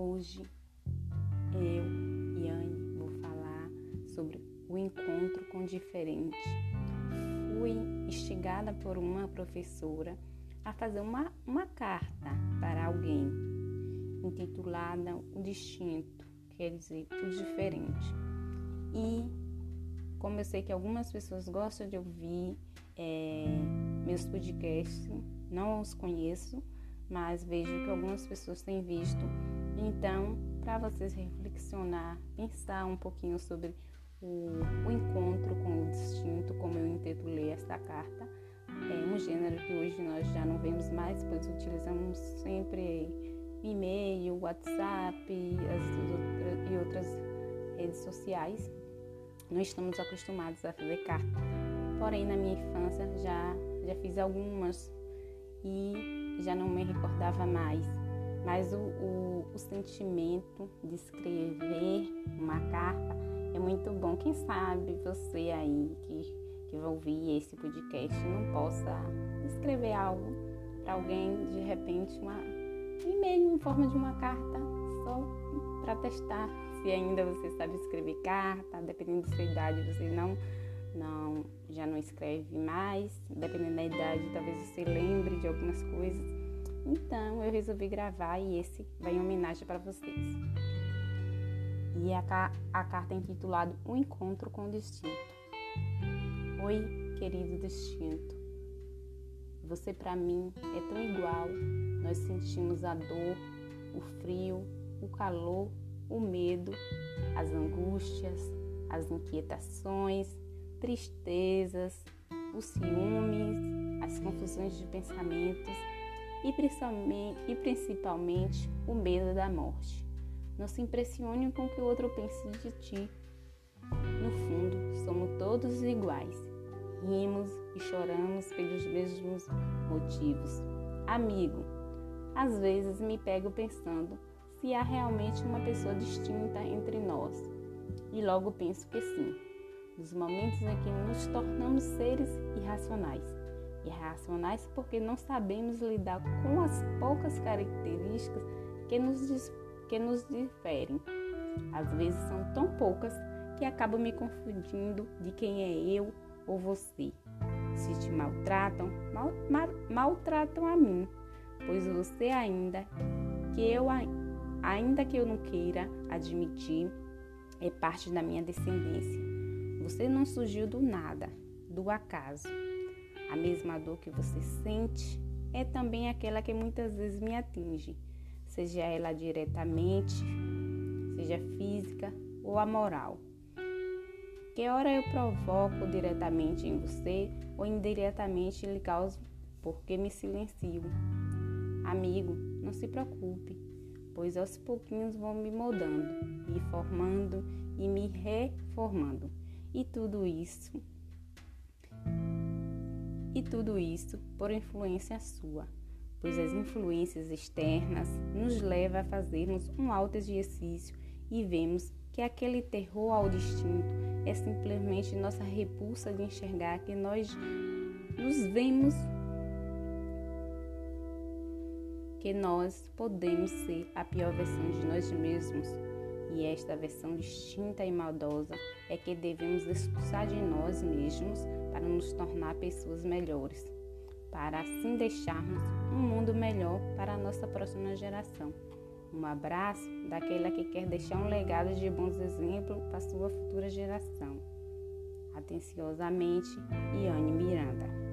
Hoje eu, Yane, vou falar sobre o encontro com o diferente. Fui instigada por uma professora a fazer uma, uma carta para alguém, intitulada O Distinto, quer dizer, o diferente. E como eu sei que algumas pessoas gostam de ouvir é, meus podcasts, não os conheço, mas vejo que algumas pessoas têm visto então, para vocês reflexionar, pensar um pouquinho sobre o, o, encontro com o distinto, como eu intitulei esta carta, é um gênero que hoje nós já não vemos mais, pois utilizamos sempre e-mail, WhatsApp as, e outras redes sociais. Não estamos acostumados a fazer carta. Porém, na minha infância já, já fiz algumas e já não me recordava mais. Mas o, o, o sentimento de escrever uma carta é muito bom. Quem sabe você aí que, que vai ouvir esse podcast não possa escrever algo para alguém, de repente, uma e-mail em forma de uma carta, só para testar se ainda você sabe escrever carta, dependendo da sua idade, você não não já não escreve mais, dependendo da idade, talvez você lembre de algumas coisas. Então eu resolvi gravar e esse vai em homenagem para vocês. E a, a carta é intitulada O Encontro com o Distinto. Oi, querido distinto. Você para mim é tão igual. Nós sentimos a dor, o frio, o calor, o medo, as angústias, as inquietações, tristezas, os ciúmes, as confusões de pensamentos e principalmente, e principalmente o medo da morte. Não se impressione com o que o outro pense de ti. No fundo, somos todos iguais. Rimos e choramos pelos mesmos motivos. Amigo, às vezes me pego pensando se há realmente uma pessoa distinta entre nós. E logo penso que sim dos momentos em que nos tornamos seres irracionais. Irracionais porque não sabemos lidar com as poucas características que nos, que nos diferem. Às vezes são tão poucas que acabo me confundindo de quem é eu ou você. Se te maltratam, mal, mal, maltratam a mim, pois você ainda que eu ainda que eu não queira admitir é parte da minha descendência. Você não surgiu do nada, do acaso. A mesma dor que você sente é também aquela que muitas vezes me atinge, seja ela diretamente, seja física ou a moral. Que hora eu provoco diretamente em você ou indiretamente lhe causo porque me silencio. Amigo, não se preocupe, pois aos pouquinhos vão me moldando, me formando e me reformando. E tudo isso e tudo isso por influência sua, pois as influências externas nos levam a fazermos um alto exercício e vemos que aquele terror ao distinto é simplesmente nossa repulsa de enxergar que nós nos vemos que nós podemos ser a pior versão de nós mesmos e esta versão distinta e maldosa é que devemos expulsar de nós mesmos para nos tornar pessoas melhores, para assim deixarmos um mundo melhor para a nossa próxima geração. Um abraço daquela que quer deixar um legado de bons exemplos para sua futura geração. Atenciosamente, Iane Miranda.